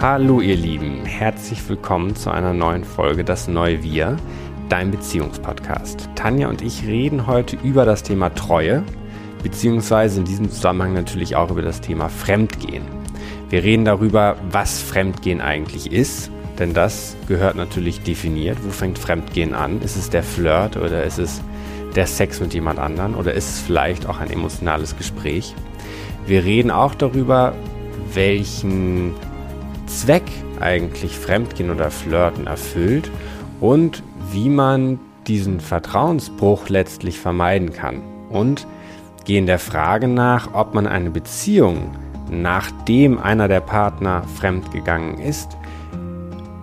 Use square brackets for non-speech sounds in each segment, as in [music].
Hallo ihr Lieben, herzlich willkommen zu einer neuen Folge Das Neue Wir, dein Beziehungspodcast. Tanja und ich reden heute über das Thema Treue, beziehungsweise in diesem Zusammenhang natürlich auch über das Thema Fremdgehen. Wir reden darüber, was Fremdgehen eigentlich ist, denn das gehört natürlich definiert. Wo fängt Fremdgehen an? Ist es der Flirt oder ist es der Sex mit jemand anderen oder ist es vielleicht auch ein emotionales Gespräch? Wir reden auch darüber, welchen Zweck eigentlich Fremdgehen oder Flirten erfüllt und wie man diesen Vertrauensbruch letztlich vermeiden kann. Und gehen der Frage nach, ob man eine Beziehung, nachdem einer der Partner fremdgegangen ist,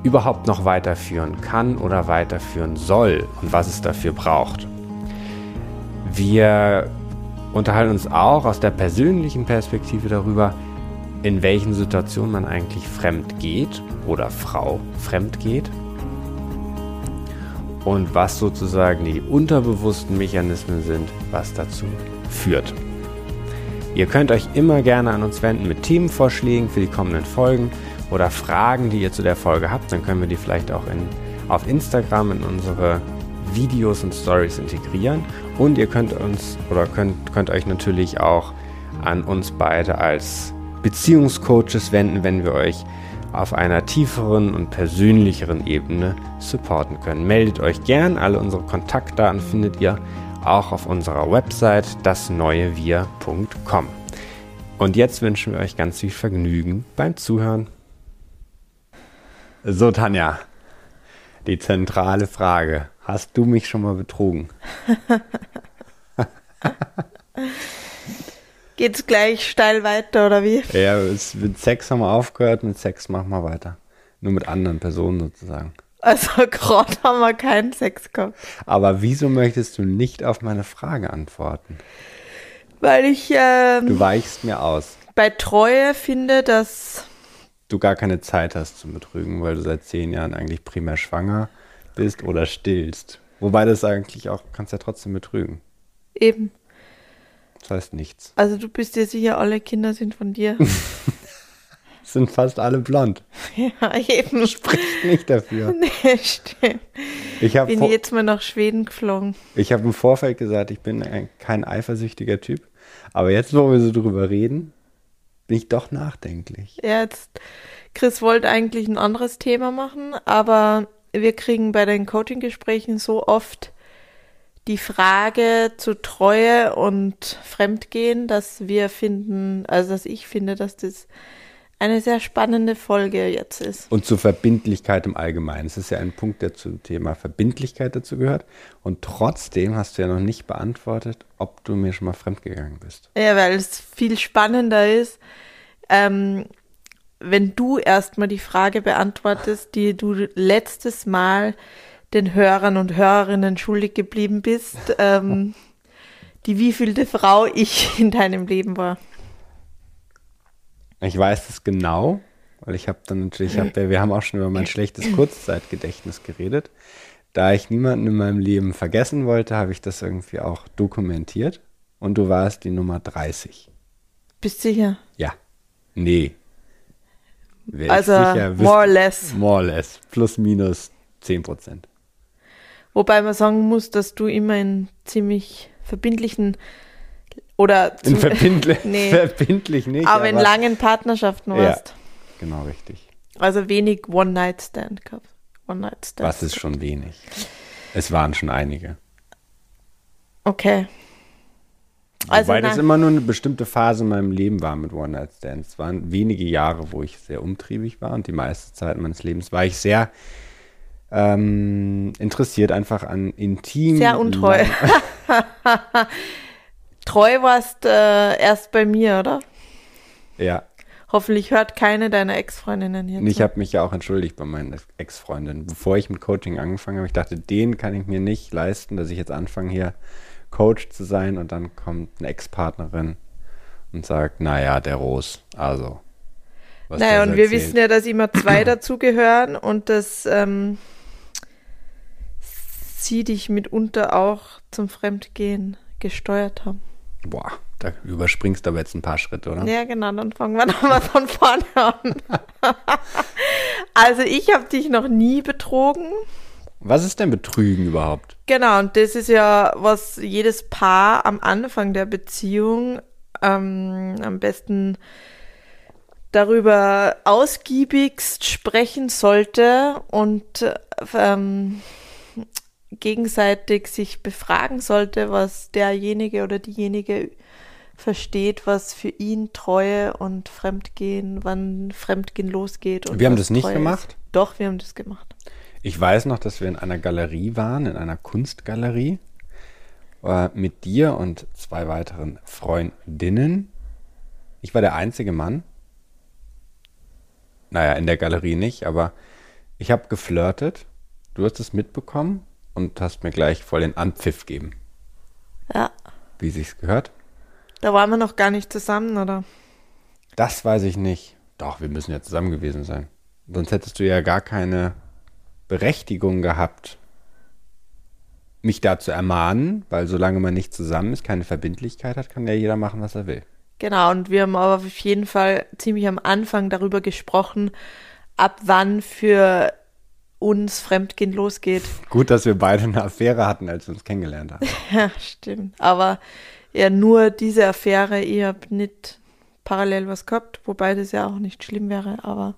überhaupt noch weiterführen kann oder weiterführen soll und was es dafür braucht. Wir unterhalten uns auch aus der persönlichen Perspektive darüber, in welchen Situationen man eigentlich fremd geht oder Frau fremd geht und was sozusagen die unterbewussten Mechanismen sind, was dazu führt. Ihr könnt euch immer gerne an uns wenden mit Themenvorschlägen für die kommenden Folgen oder Fragen, die ihr zu der Folge habt. Dann können wir die vielleicht auch in, auf Instagram in unsere Videos und Stories integrieren. Und ihr könnt uns oder könnt, könnt euch natürlich auch an uns beide als Beziehungscoaches wenden, wenn wir euch auf einer tieferen und persönlicheren Ebene supporten können. Meldet euch gern. Alle unsere Kontaktdaten findet ihr auch auf unserer Website dasneuewir.com. Und jetzt wünschen wir euch ganz viel Vergnügen beim Zuhören. So, Tanja, die zentrale Frage. Hast du mich schon mal betrogen? [laughs] Geht's gleich steil weiter oder wie? Ja, mit Sex haben wir aufgehört, mit Sex machen wir weiter. Nur mit anderen Personen sozusagen. Also [laughs] gerade haben wir keinen Sex gehabt. Aber wieso möchtest du nicht auf meine Frage antworten? Weil ich ähm, Du weichst mir aus. bei Treue finde, dass Du gar keine Zeit hast zum Betrügen, weil du seit zehn Jahren eigentlich primär schwanger bist oder stillst. Wobei das eigentlich auch, kannst ja trotzdem betrügen. eben, Das heißt nichts. also du bist dir sicher, alle Kinder sind von dir. [laughs] Sind fast alle blond. [laughs] ja, eben. Spricht nicht dafür. [laughs] Nee, stimmt. Ich habe Bin jetzt mal nach Schweden geflogen. ich hab im Vorfeld gesagt, ich bin ein, kein eifersüchtiger Typ. Aber jetzt, wo wir so drüber reden, bin ich doch nachdenklich. Ja, jetzt, Chris wollte eigentlich ein anderes Thema machen, aber wir kriegen bei den Coaching-Gesprächen so oft die Frage zu Treue und Fremdgehen, dass wir finden, also dass ich finde, dass das eine sehr spannende Folge jetzt ist. Und zur Verbindlichkeit im Allgemeinen. Es ist ja ein Punkt, der zum Thema Verbindlichkeit dazu gehört. Und trotzdem hast du ja noch nicht beantwortet, ob du mir schon mal fremdgegangen bist. Ja, weil es viel spannender ist, ähm, wenn du erstmal die Frage beantwortest, die du letztes Mal den Hörern und Hörerinnen schuldig geblieben bist, [laughs] ähm, die wievielte Frau ich in deinem Leben war. Ich weiß das genau, weil ich habe dann natürlich, ich hab, wir haben auch schon über mein schlechtes Kurzzeitgedächtnis geredet. Da ich niemanden in meinem Leben vergessen wollte, habe ich das irgendwie auch dokumentiert. Und du warst die Nummer 30. Bist sicher? Ja. Nee. Wär Also, sicher, more or less. More or less. Plus, minus 10 Prozent. Wobei man sagen muss, dass du immer in ziemlich verbindlichen oder In verbindlich, [laughs] Nee. verbindlich nicht. aber in langen Partnerschaften Ja. warst. Genau, richtig. Also wenig One-Night-Stand gehabt. One-Night-Stand. Was ist schon wenig? Es waren schon einige. Okay. Also Wobei das na- immer nur eine bestimmte Phase in meinem Leben war mit One-Night-Stands. Es waren wenige Jahre, wo ich sehr umtriebig war und die meiste Zeit meines Lebens war ich sehr ähm, interessiert einfach an intim. Sehr untreu. [laughs] Treu warst äh, erst bei mir, oder? Ja, Hoffentlich hört keine deiner Ex-Freundinnen jetzt. und ich habe mich ja auch entschuldigt bei meinen Ex-Freundinnen. Bevor ich mit Coaching angefangen habe, ich dachte, den kann ich mir nicht leisten, dass ich jetzt anfange, hier Coach zu sein und dann kommt eine Ex-Partnerin und sagt, naja, der Ros, also. was naja, und wir erzählt. wissen ja, dass immer zwei [coughs] dazugehören und dass ähm, sie dich mitunter auch zum Fremdgehen gesteuert haben. Boah, Da überspringst du aber jetzt ein paar Schritte, oder? Ja, genau, dann fangen wir [laughs] nochmal von vorne an. [laughs] also ich habe dich noch nie betrogen. Was ist denn Betrügen überhaupt? Genau, und das ist ja, was jedes Paar am Anfang der Beziehung ähm, am besten darüber ausgiebigst sprechen sollte und ähm, gegenseitig sich befragen sollte, was derjenige oder diejenige versteht, was für ihn Treue und Fremdgehen, wann Fremdgehen losgeht. Und wir haben das nicht Treue gemacht? Ist. Doch, wir haben das gemacht. Ich weiß noch, dass wir in einer Galerie waren, in einer Kunstgalerie, äh, mit dir und zwei weiteren Freundinnen. Ich war der einzige Mann. Naja, in der Galerie nicht, aber ich habe geflirtet. Du hast es mitbekommen und hast mir gleich voll den Anpfiff gegeben. Ja. Wie sich's gehört. Da waren wir noch gar nicht zusammen, oder? Das weiß ich nicht. Doch, wir müssen ja zusammen gewesen sein. Sonst hättest du ja gar keine Berechtigung gehabt, mich da zu ermahnen, weil solange man nicht zusammen ist, keine Verbindlichkeit hat, kann ja jeder machen, was er will. Genau, und wir haben aber auf jeden Fall ziemlich am Anfang darüber gesprochen, ab wann für uns Fremdgehen losgeht. Gut, dass wir beide eine Affäre hatten, als wir uns kennengelernt haben. [laughs] ja, stimmt. Aber ja, nur diese Affäre, ich habe nicht parallel was gehabt, wobei das ja auch nicht schlimm wäre, aber.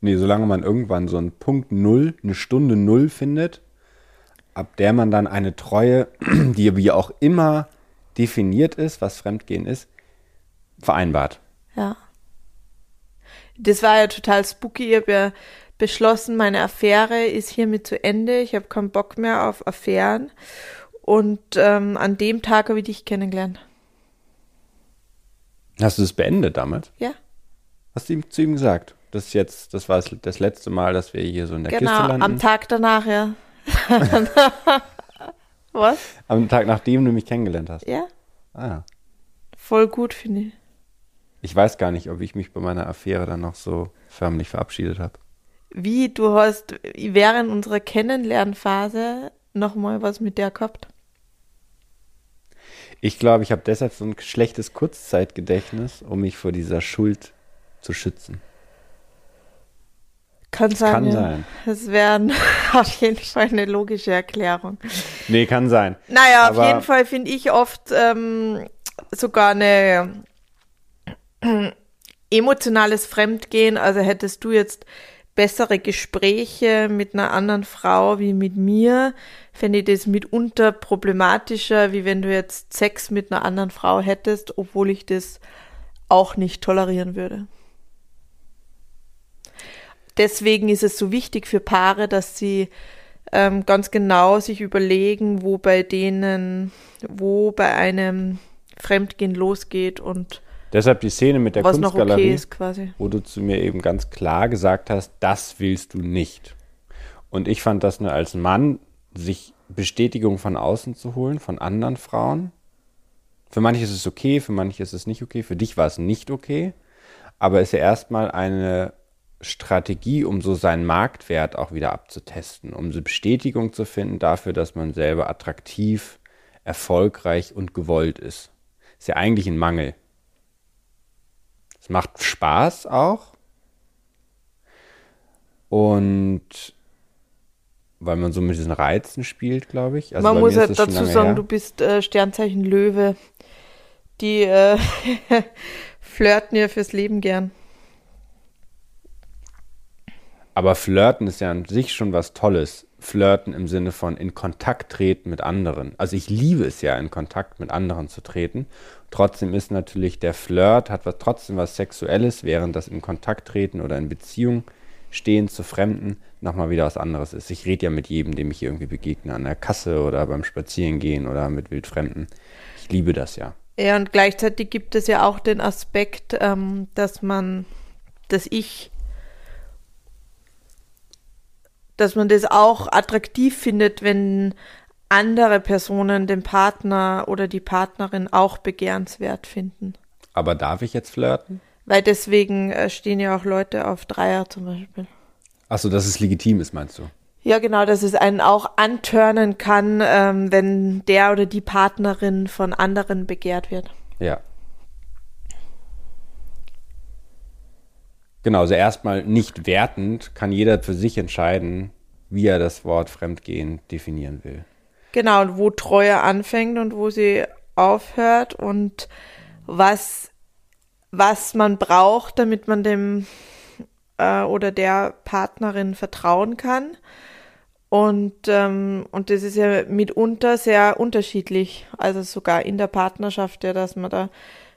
Nee, solange man irgendwann so einen Punkt Null, eine Stunde Null findet, ab der man dann eine Treue, [clears throat] die wie auch immer definiert ist, was Fremdgehen ist, vereinbart. Ja. Das war ja total spooky. Ich habe ja beschlossen, meine Affäre ist hiermit zu Ende. Ich habe keinen Bock mehr auf Affären. Und ähm, an dem Tag habe ich dich kennengelernt. Hast du es beendet damit? Ja. Hast du ihm zu ihm gesagt? Das ist jetzt, das war das letzte Mal, dass wir hier so in der genau, Kiste landen. Genau, am Tag danach, ja. [laughs] Was? Am Tag, nachdem du mich kennengelernt hast. Ja. Ah ja. Voll gut, finde ich. Ich weiß gar nicht, ob ich mich bei meiner Affäre dann noch so förmlich verabschiedet habe. Wie, du hast während unserer Kennenlernphase nochmal was mit der gehabt? Ich glaube, ich habe deshalb so ein schlechtes Kurzzeitgedächtnis, um mich vor dieser Schuld zu schützen. Kann sein. Kann ja. sein. Das wäre [laughs] auf jeden Fall eine logische Erklärung. Nee, kann sein. Naja, Aber auf jeden Fall finde ich oft ähm, sogar eine [clears throat] emotionales Fremdgehen. Also hättest du jetzt bessere Gespräche mit einer anderen Frau wie mit mir, fände ich das mitunter problematischer, wie wenn du jetzt Sex mit einer anderen Frau hättest, obwohl ich das auch nicht tolerieren würde. Deswegen ist es so wichtig für Paare, dass sie ähm, ganz genau sich überlegen, wo bei denen, wo bei einem Fremdgehen losgeht und Deshalb die Szene mit der was Kunstgalerie, okay wo du zu mir eben ganz klar gesagt hast, das willst du nicht. Und ich fand das nur als Mann, sich Bestätigung von außen zu holen, von anderen Frauen. Für manche ist es okay, für manche ist es nicht okay, für dich war es nicht okay. Aber es ist ja erstmal eine Strategie, um so seinen Marktwert auch wieder abzutesten, um so Bestätigung zu finden dafür, dass man selber attraktiv, erfolgreich und gewollt ist. Ist ja eigentlich ein Mangel. Es macht Spaß auch. Und weil man so mit diesen Reizen spielt, glaube ich. Also Man muss halt dazu sagen, her. du bist äh, Sternzeichen Löwe. Die äh, [laughs] flirten ja fürs Leben gern. Aber Flirten ist ja an sich schon was Tolles. Flirten im Sinne von in Kontakt treten mit anderen. Also ich liebe es ja, in Kontakt mit anderen zu treten. Trotzdem ist natürlich der Flirt, hat was, trotzdem was Sexuelles, während das in Kontakt treten oder in Beziehung stehen zu Fremden nochmal wieder was anderes ist. Ich rede ja mit jedem, dem ich irgendwie begegne, an der Kasse oder beim Spazierengehen oder mit Wildfremden. Ich liebe das ja. Ja, und gleichzeitig gibt es ja auch den Aspekt, ähm, dass man, dass ich, dass man das auch attraktiv findet, wenn andere Personen den Partner oder die Partnerin auch begehrenswert finden. Aber darf ich jetzt flirten? Weil deswegen äh, stehen ja auch Leute auf Dreier zum Beispiel. Achso, dass es legitim ist, meinst du? Ja, genau, dass es einen auch antörnen kann, ähm, wenn der oder die Partnerin von anderen begehrt wird. Ja. Genau, also erstmal nicht wertend kann jeder für sich entscheiden, wie er das Wort Fremdgehen definieren will. Genau, wo Treue anfängt und wo sie aufhört und was, was man braucht, damit man dem äh, oder der Partnerin vertrauen kann. Und, ähm, und das ist ja mitunter sehr unterschiedlich, also sogar in der Partnerschaft, ja, dass man da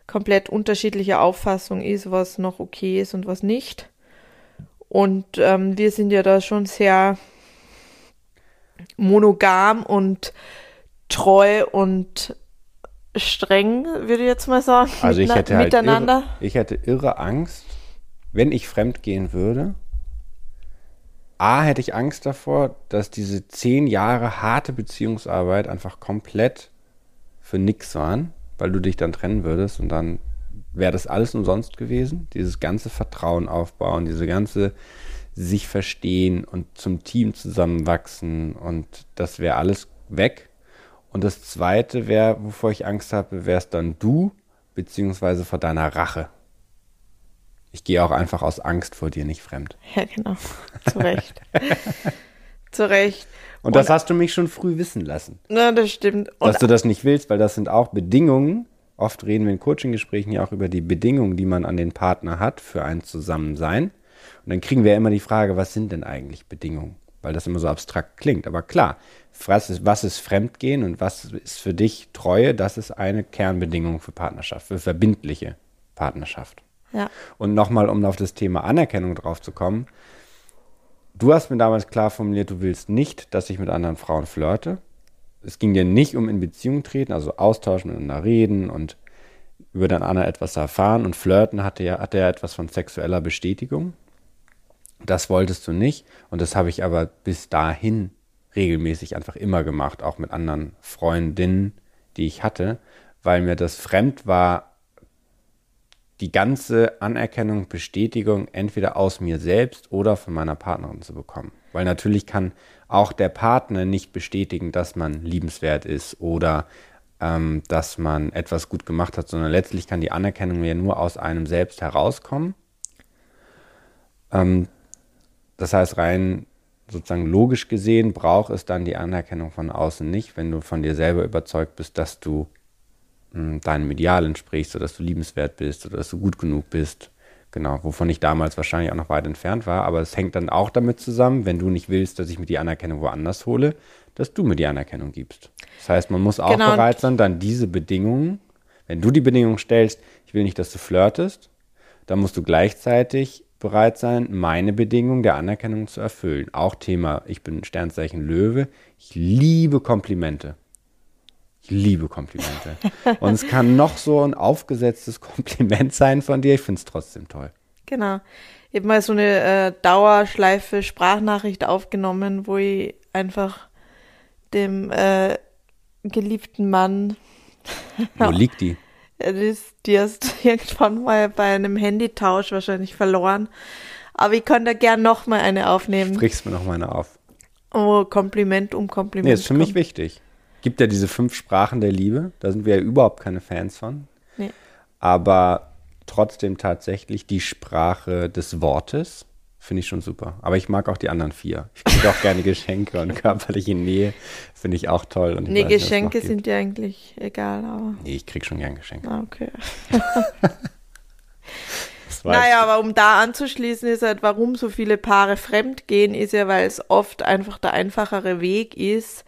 komplett unterschiedliche Auffassung ist, was noch okay ist und was nicht. Und ähm, wir sind ja da schon sehr monogam und treu und streng, würde ich jetzt mal sagen. Also ich hätte halt miteinander. Irre, ich hätte irre Angst, wenn ich fremd gehen würde. A, hätte ich Angst davor, dass diese zehn Jahre harte Beziehungsarbeit einfach komplett für nix waren, weil du dich dann trennen würdest und dann wäre das alles umsonst gewesen. Dieses ganze Vertrauen aufbauen, diese ganze sich verstehen und zum Team zusammenwachsen und das wäre alles weg. Und das zweite wäre, wovor ich Angst habe, wärst dann du, beziehungsweise vor deiner Rache. Ich gehe auch einfach aus Angst vor dir nicht fremd. [laughs] Ja, genau. Zu Recht. [laughs] Zu Recht. Und, und das hast du mich schon früh wissen lassen. Na, das stimmt. Und dass du das nicht willst, weil das sind auch Bedingungen. Oft reden wir in Coaching-Gesprächen ja auch über die Bedingungen, die man an den Partner hat für ein Zusammensein. Und dann kriegen wir ja immer die Frage, was sind denn eigentlich Bedingungen? Weil das immer so abstrakt klingt. Aber klar, was ist, was ist Fremdgehen und was ist für dich Treue? Das ist eine Kernbedingung für Partnerschaft, für verbindliche Partnerschaft. Ja. Und nochmal, um auf das Thema Anerkennung drauf zu kommen. Du hast mir damals klar formuliert, du willst nicht, dass ich mit anderen Frauen flirte. Es ging dir nicht um in Beziehung treten, also austauschen, miteinander reden und über den anderen etwas erfahren. Und flirten hatte ja, hatte ja etwas von sexueller Bestätigung. Das wolltest du nicht und das habe ich aber bis dahin regelmäßig einfach immer gemacht, auch mit anderen Freundinnen, die ich hatte, weil mir das fremd war, die ganze Anerkennung, Bestätigung entweder aus mir selbst oder von meiner Partnerin zu bekommen. Weil natürlich kann auch der Partner nicht bestätigen, dass man liebenswert ist oder ähm, dass man etwas gut gemacht hat, sondern letztlich kann die Anerkennung ja nur aus einem selbst herauskommen. Ähm, das heißt, rein sozusagen logisch gesehen braucht es dann die Anerkennung von außen nicht, wenn du von dir selber überzeugt bist, dass du mh, hm, deinem Ideal entsprichst oder dass du liebenswert bist oder dass du gut genug bist. Genau, wovon ich damals wahrscheinlich auch noch weit entfernt war. Aber es hängt dann auch damit zusammen, wenn du nicht willst, dass ich mir die Anerkennung woanders hole, dass du mir die Anerkennung gibst. Das heißt, man muss auch genau. bereit sein, dann diese Bedingungen, wenn du die Bedingungen stellst, ich will nicht, dass du flirtest, dann musst du gleichzeitig bereit sein, meine Bedingungen der Anerkennung zu erfüllen. Auch Thema, ich bin Sternzeichen Löwe. Ich liebe Komplimente. Ich liebe Komplimente. [laughs] Und es kann noch so ein aufgesetztes Kompliment sein von dir. Ich finde es trotzdem toll. Genau. Ich habe mal so eine äh, Dauerschleife Sprachnachricht aufgenommen, wo ich einfach dem äh, geliebten Mann. Wo liegt die? Die hast [laughs] irgendwann mal bei einem Handytausch wahrscheinlich verloren. Aber ich kann da gern noch mal eine aufnehmen. Sprichst mir noch mal eine auf. Oh, Kompliment um Kompliment. Nee, ist für kommt. mich wichtig. Gibt ja diese fünf Sprachen der Liebe. Da sind wir ja überhaupt keine Fans von. Nee. Aber trotzdem tatsächlich die Sprache des Wortes finde ich schon super. Aber ich mag auch die anderen vier. Ich kriege auch gerne Geschenke und körperliche Nähe finde ich auch toll. Und nee, Geschenke nicht, sind dir eigentlich egal, aber. Nee, ich kriege schon gern Geschenke. Ah, okay. [laughs] naja, aber um da anzuschließen, ist halt, warum so viele Paare fremd gehen, ist ja, weil es oft einfach der einfachere Weg ist,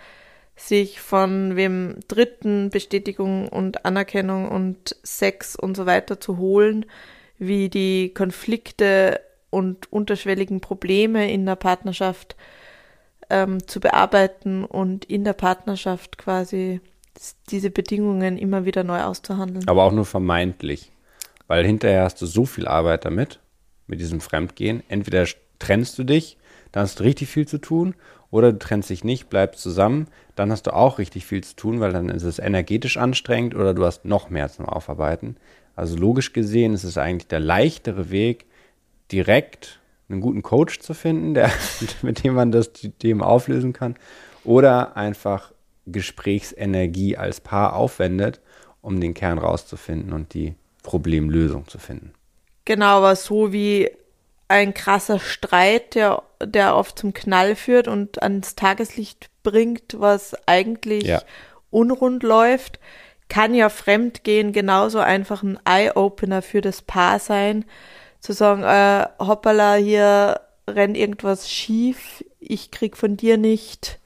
sich von wem Dritten Bestätigung und Anerkennung und Sex und so weiter zu holen, wie die Konflikte und unterschwelligen Probleme in der Partnerschaft ähm, zu bearbeiten und in der Partnerschaft quasi diese Bedingungen immer wieder neu auszuhandeln. Aber auch nur vermeintlich, weil hinterher hast du so viel Arbeit damit, mit diesem Fremdgehen. Entweder trennst du dich, dann hast du richtig viel zu tun, oder du trennst dich nicht, bleibst zusammen, dann hast du auch richtig viel zu tun, weil dann ist es energetisch anstrengend oder du hast noch mehr zum Aufarbeiten. Also logisch gesehen ist es eigentlich der leichtere Weg, direkt einen guten Coach zu finden, der, [laughs] mit dem man das Thema auflösen kann, oder einfach Gesprächsenergie als Paar aufwendet um den Kern rauszufinden und die Problemlösung zu finden. Genau, aber so wie ein krasser Streit, der, der oft zum Knall führt und ans Tageslicht bringt, was eigentlich ja. unrund läuft, kann ja Fremdgehen genauso einfach ein Eye-Opener für das Paar sein, zu sagen, äh, hoppala, hier rennt irgendwas schief, ich krieg von dir nicht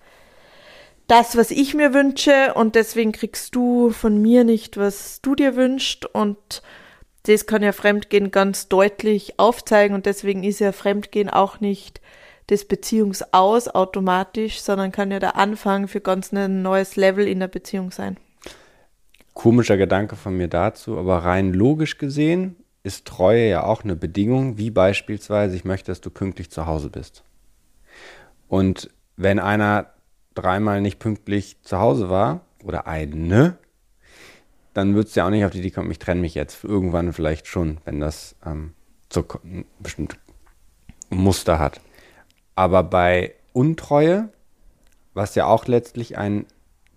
das, was ich mir wünsche und deswegen kriegst du von mir nicht, was du dir wünschst und das kann ja Fremdgehen ganz deutlich aufzeigen und deswegen ist ja Fremdgehen auch nicht das Beziehungsaus automatisch, sondern kann ja der Anfang für ganz ein neues Level in der Beziehung sein. Komischer Gedanke von mir dazu, aber rein logisch gesehen ist Treue ja auch eine Bedingung, wie beispielsweise, ich möchte, dass du pünktlich zu Hause bist. Und wenn einer dreimal nicht pünktlich zu Hause war, oder eine, dann würdest du ja auch nicht auf die Idee kommen, ich trenne mich jetzt. Irgendwann vielleicht schon, wenn das ähm, so ein bestimmtes Muster hat. Aber bei Untreue, was ja auch letztlich ein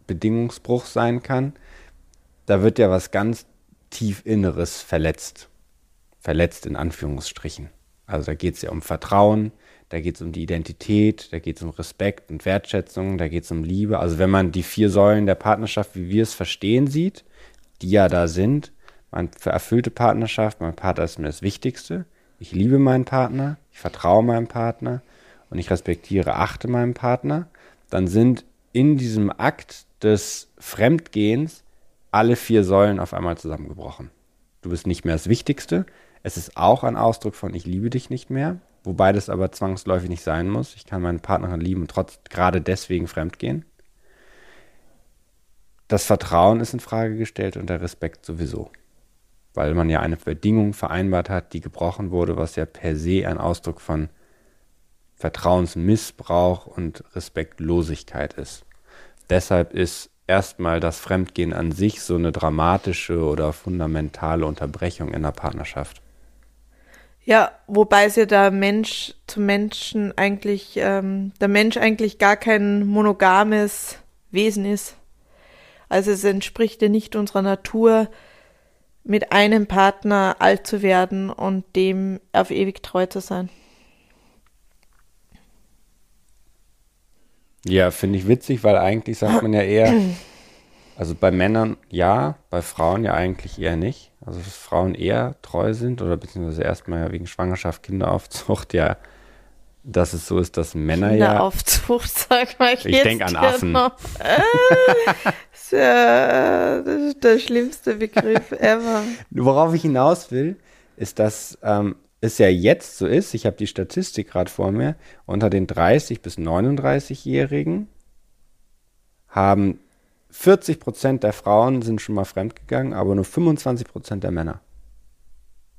Bedingungsbruch sein kann, da wird ja was ganz tief Inneres verletzt. Verletzt in Anführungsstrichen. Also da geht es ja um Vertrauen, da geht es um die Identität, da geht es um Respekt und Wertschätzung, da geht es um Liebe. Also wenn man die vier Säulen der Partnerschaft, wie wir es verstehen, sieht, die ja da sind. Meine erfüllte Partnerschaft, mein Partner ist mir das Wichtigste. Ich liebe meinen Partner, ich vertraue meinem Partner und ich respektiere, achte meinen Partner. Dann sind in diesem Akt des Fremdgehens alle vier Säulen auf einmal zusammengebrochen. Du bist nicht mehr das Wichtigste. Es ist auch ein Ausdruck von ich liebe dich nicht mehr, wobei das aber zwangsläufig nicht sein muss. Ich kann meine Partnerin lieben und trotz gerade deswegen fremdgehen das Vertrauen ist in Frage gestellt und der Respekt sowieso. Weil man ja eine Bedingung vereinbart hat, die gebrochen wurde, was ja per se ein Ausdruck von Vertrauensmissbrauch und Respektlosigkeit ist. Deshalb ist erstmal das Fremdgehen an sich so eine dramatische oder fundamentale Unterbrechung in der Partnerschaft. Ja, wobei es ja der Mensch zum Menschen eigentlich, ähm, der Mensch eigentlich gar kein monogames Wesen ist. Also es entspricht ja nicht unserer Natur, mit einem Partner alt zu werden und dem auf ewig treu zu sein. Ja, finde ich witzig, weil eigentlich sagt man ja eher, [clears throat] also bei Männern ja, bei Frauen ja eigentlich eher nicht. Also dass Frauen eher treu sind oder beziehungsweise erstmal ja wegen Schwangerschaft, Kinderaufzucht ja dass es so ist, dass Männer ja. Aufzucht, [laughs] sag mal. Ich, ich denke an Affen. Äh, ist ja, das ist der schlimmste Begriff ever. Worauf ich hinaus will, ist, dass ähm, es ja jetzt so ist, ich habe die Statistik gerade vor mir, unter den 30- bis 39-Jährigen haben 40 Prozent der Frauen sind schon mal fremdgegangen, aber nur 25 Prozent der Männer.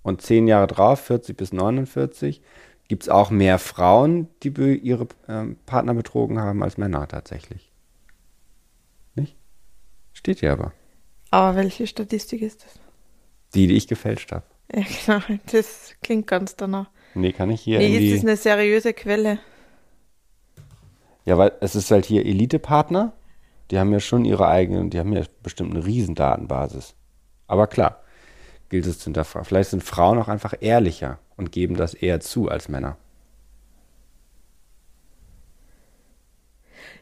Und zehn Jahre drauf, 40 bis 49, gibt es auch mehr Frauen, die ihre äh, Partner betrogen haben, als Männer tatsächlich. Nicht? Steht hier aber. Aber welche Statistik ist das? Die, die ich gefälscht habe. Ja, [laughs] genau. Das klingt ganz danach. Nee, kann ich hier. Nee, ist das eine seriöse Quelle? Ja, weil es ist halt hier Elite-Partner. Die haben ja schon ihre eigenen, die haben ja bestimmt eine Riesendatenbasis. Aber klar, gilt es zu hinterfragen. Vielleicht sind Frauen auch einfach ehrlicher und geben das eher zu als Männer.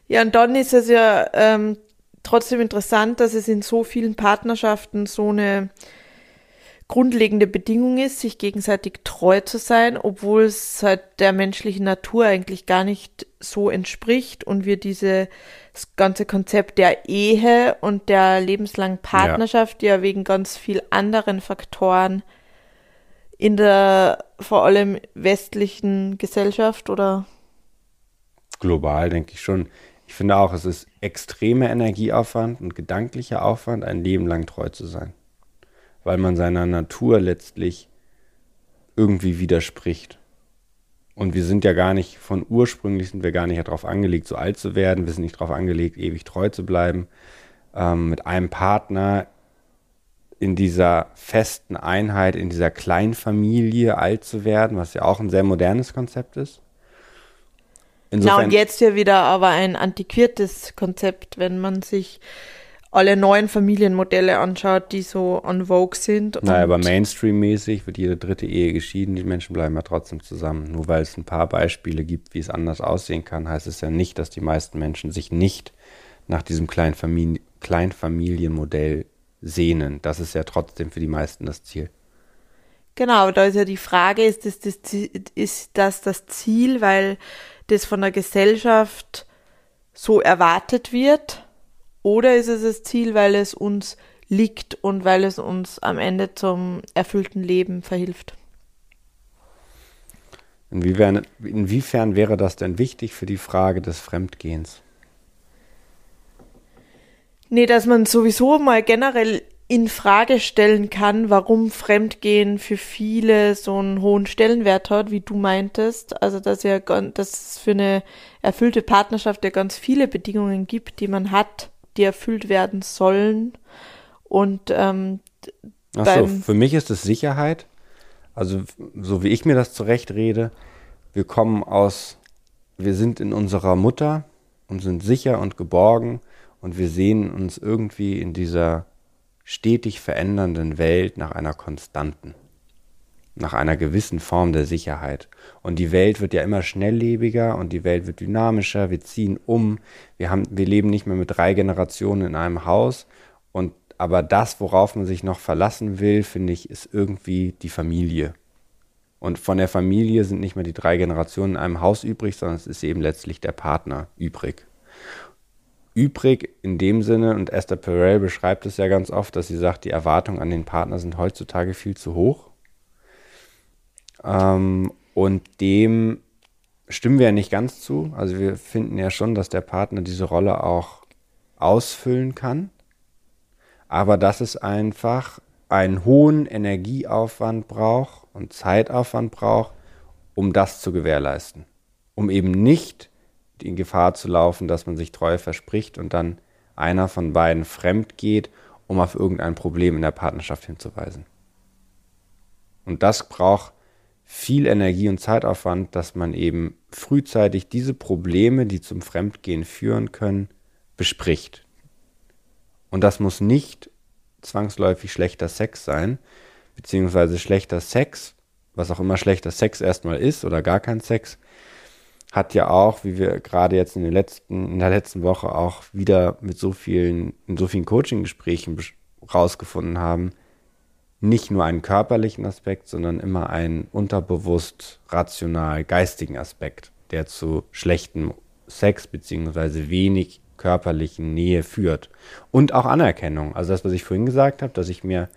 Ja, und dann ist es ja ähm, trotzdem interessant, dass es in so vielen Partnerschaften so eine grundlegende Bedingung ist, sich gegenseitig treu zu sein, obwohl es halt der menschlichen Natur eigentlich gar nicht so entspricht und wir dieses ganze Konzept der Ehe und der lebenslangen Partnerschaft ja, ja wegen ganz viel anderen Faktoren in der vor allem westlichen Gesellschaft oder? Global denke ich schon. Ich finde auch, es ist extremer Energieaufwand und gedanklicher Aufwand, ein Leben lang treu zu sein weil man seiner Natur letztlich irgendwie widerspricht. Und wir sind ja gar nicht, von ursprünglich sind wir gar nicht darauf angelegt, so alt zu werden. Wir sind nicht darauf angelegt, ewig treu zu bleiben. Ähm, mit einem Partner in dieser festen Einheit, in dieser Kleinfamilie alt zu werden, was ja auch ein sehr modernes Konzept ist. Insofern, Na und jetzt ja wieder aber ein antiquiertes Konzept, wenn man sich alle neuen Familienmodelle anschaut, die so on Vogue sind. Naja, aber Mainstream-mäßig wird jede dritte Ehe geschieden, die Menschen bleiben ja trotzdem zusammen. Nur weil es ein paar Beispiele gibt, wie es anders aussehen kann, heißt es ja nicht, dass die meisten Menschen sich nicht nach diesem Kleinfamili Kleinfamilienmodell sehnen. Das ist ja trotzdem für die meisten das Ziel. Genau, da ist ja die Frage, ist das das, ist das, das Ziel, weil das von der Gesellschaft so erwartet wird? Oder ist es das Ziel, weil es uns liegt und weil es uns am Ende zum erfüllten Leben verhilft? Inwiefern, inwiefern wäre das denn wichtig für die Frage des Fremdgehens? Nee, dass man sowieso mal generell in Frage stellen kann, warum Fremdgehen für viele so einen hohen Stellenwert hat, wie du meintest. Also dass ja dass es für eine erfüllte Partnerschaft ja ganz viele Bedingungen gibt, die man hat, die erfüllt werden sollen. Und ähm, Achso, für mich ist es Sicherheit. Also so wie ich mir das zurechtrede, wir kommen aus, wir sind in unserer Mutter und sind sicher und geborgen und wir sehen uns irgendwie in dieser stetig verändernden Welt nach einer konstanten, nach einer gewissen Form der Sicherheit. Und die Welt wird ja immer schnelllebiger und die Welt wird dynamischer, wir ziehen um, wir, haben, wir leben nicht mehr mit drei Generationen in einem Haus und aber das, worauf man sich noch verlassen will, finde ich, ist irgendwie die Familie. Und von der Familie sind nicht mehr die drei Generationen in einem Haus übrig, sondern es ist eben letztlich der Partner übrig übrig in dem Sinne, und Esther Perel beschreibt es ja ganz oft, dass sie sagt, die Erwartungen an den Partner sind heutzutage viel zu hoch. Ähm, und dem stimmen wir ja nicht ganz zu. Also wir finden ja schon, dass der Partner diese Rolle auch ausfüllen kann. Aber dass es einfach einen hohen Energieaufwand braucht und Zeitaufwand braucht, um das zu gewährleisten. Um eben nicht in Gefahr zu laufen, dass man sich Treue verspricht und dann einer von beiden fremd geht, um auf irgendein Problem in der Partnerschaft hinzuweisen. Und das braucht viel Energie und Zeitaufwand, dass man eben frühzeitig diese Probleme, die zum Fremdgehen führen können, bespricht. Und das muss nicht zwangsläufig schlechter Sex sein, beziehungsweise schlechter Sex, was auch immer schlechter Sex erstmal ist oder gar kein Sex, hat ja auch, wie wir gerade jetzt in, den letzten, in der letzten Woche auch wieder mit so vielen, in so vielen Coaching-Gesprächen rausgefunden haben, nicht nur einen körperlichen Aspekt, sondern immer einen unterbewusst, rational, geistigen Aspekt, der zu schlechtem Sex beziehungsweise wenig körperlichen Nähe führt. Und auch Anerkennung. Also das, was ich vorhin gesagt habe, dass ich mir,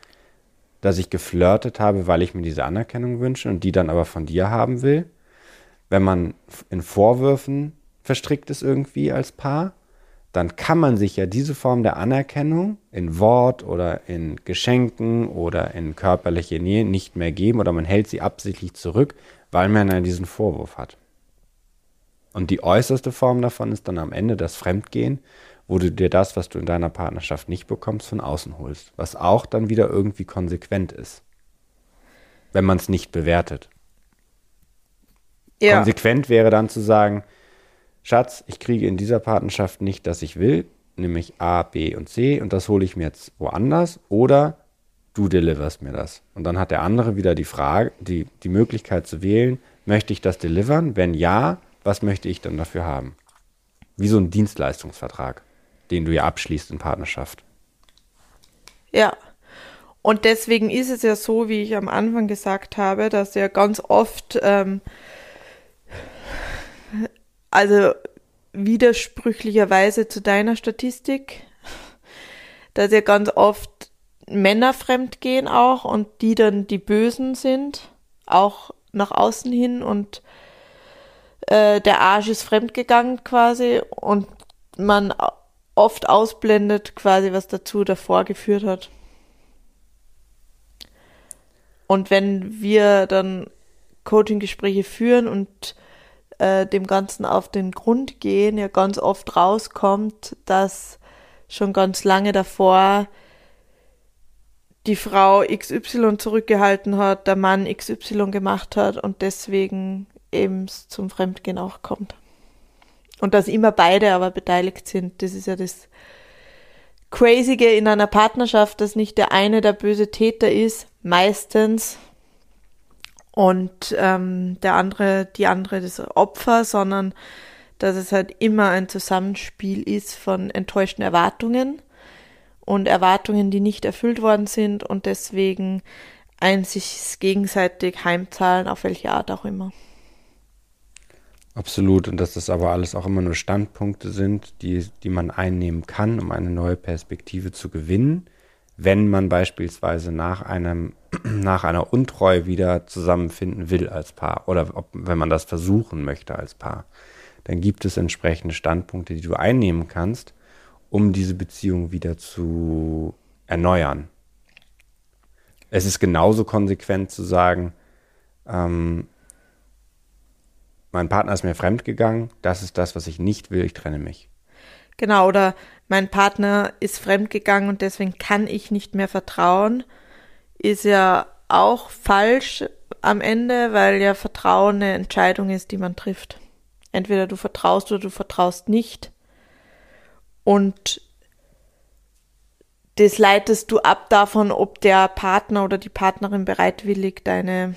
dass ich geflirtet habe, weil ich mir diese Anerkennung wünsche und die dann aber von dir haben will wenn man in Vorwürfen verstrickt ist irgendwie als Paar, dann kann man sich ja diese Form der Anerkennung in Wort oder in Geschenken oder in körperliche Nähe nicht mehr geben oder man hält sie absichtlich zurück, weil man ja diesen Vorwurf hat. Und die äußerste Form davon ist dann am Ende das Fremdgehen, wo du dir das, was du in deiner Partnerschaft nicht bekommst, von außen holst, was auch dann wieder irgendwie konsequent ist, wenn man es nicht bewertet. Ja. Konsequent wäre dann zu sagen, Schatz, ich kriege in dieser Partnerschaft nicht, das ich will, nämlich A, B und C und das hole ich mir jetzt woanders oder du deliverst mir das. Und dann hat der andere wieder die Frage, die, die Möglichkeit zu wählen, möchte ich das delivern? Wenn ja, was möchte ich dann dafür haben? Wie so ein Dienstleistungsvertrag, den du ja abschließt in Partnerschaft. Ja. Und deswegen ist es ja so, wie ich am Anfang gesagt habe, dass ja ganz oft ähm, also widersprüchlicherweise zu deiner Statistik, dass ja ganz oft Männer fremd gehen auch und die dann die Bösen sind, auch nach außen hin und äh, der Arsch ist fremdgegangen quasi und man oft ausblendet quasi, was dazu davor geführt hat. Und wenn wir dann Coaching-Gespräche führen und äh, dem Ganzen auf den Grund gehen, ja ganz oft rauskommt, dass schon ganz lange davor die Frau XY zurückgehalten hat, der Mann XY gemacht hat und deswegen eben zum Fremdgehen auch kommt. Und dass immer beide aber beteiligt sind, das ist ja das Crazige in einer Partnerschaft, dass nicht der eine der böse Täter ist, meistens, und ähm, der andere, die andere das Opfer, sondern dass es halt immer ein Zusammenspiel ist von enttäuschten Erwartungen und Erwartungen, die nicht erfüllt worden sind und deswegen ein sich gegenseitig heimzahlen, auf welche Art auch immer. Absolut. Und dass das aber alles auch immer nur Standpunkte sind, die, die man einnehmen kann, um eine neue Perspektive zu gewinnen, wenn man beispielsweise nach einem, [clears throat] nach einer Untreue wieder zusammenfinden will als Paar oder ob, wenn man das versuchen möchte als Paar. Dann gibt es entsprechende Standpunkte, die du einnehmen kannst, um diese Beziehung wieder zu erneuern. Es ist genauso konsequent zu sagen, ähm, mein Partner ist mir fremdgegangen, das ist das, was ich nicht will, ich trenne mich. Genau, oder mein Partner ist fremdgegangen und deswegen kann ich nicht mehr vertrauen, ist ja auch falsch am Ende, weil ja Vertrauen eine Entscheidung ist, die man trifft. Entweder du vertraust oder du vertraust nicht. Und das leitest du ab davon, ob der Partner oder die Partnerin bereitwillig deine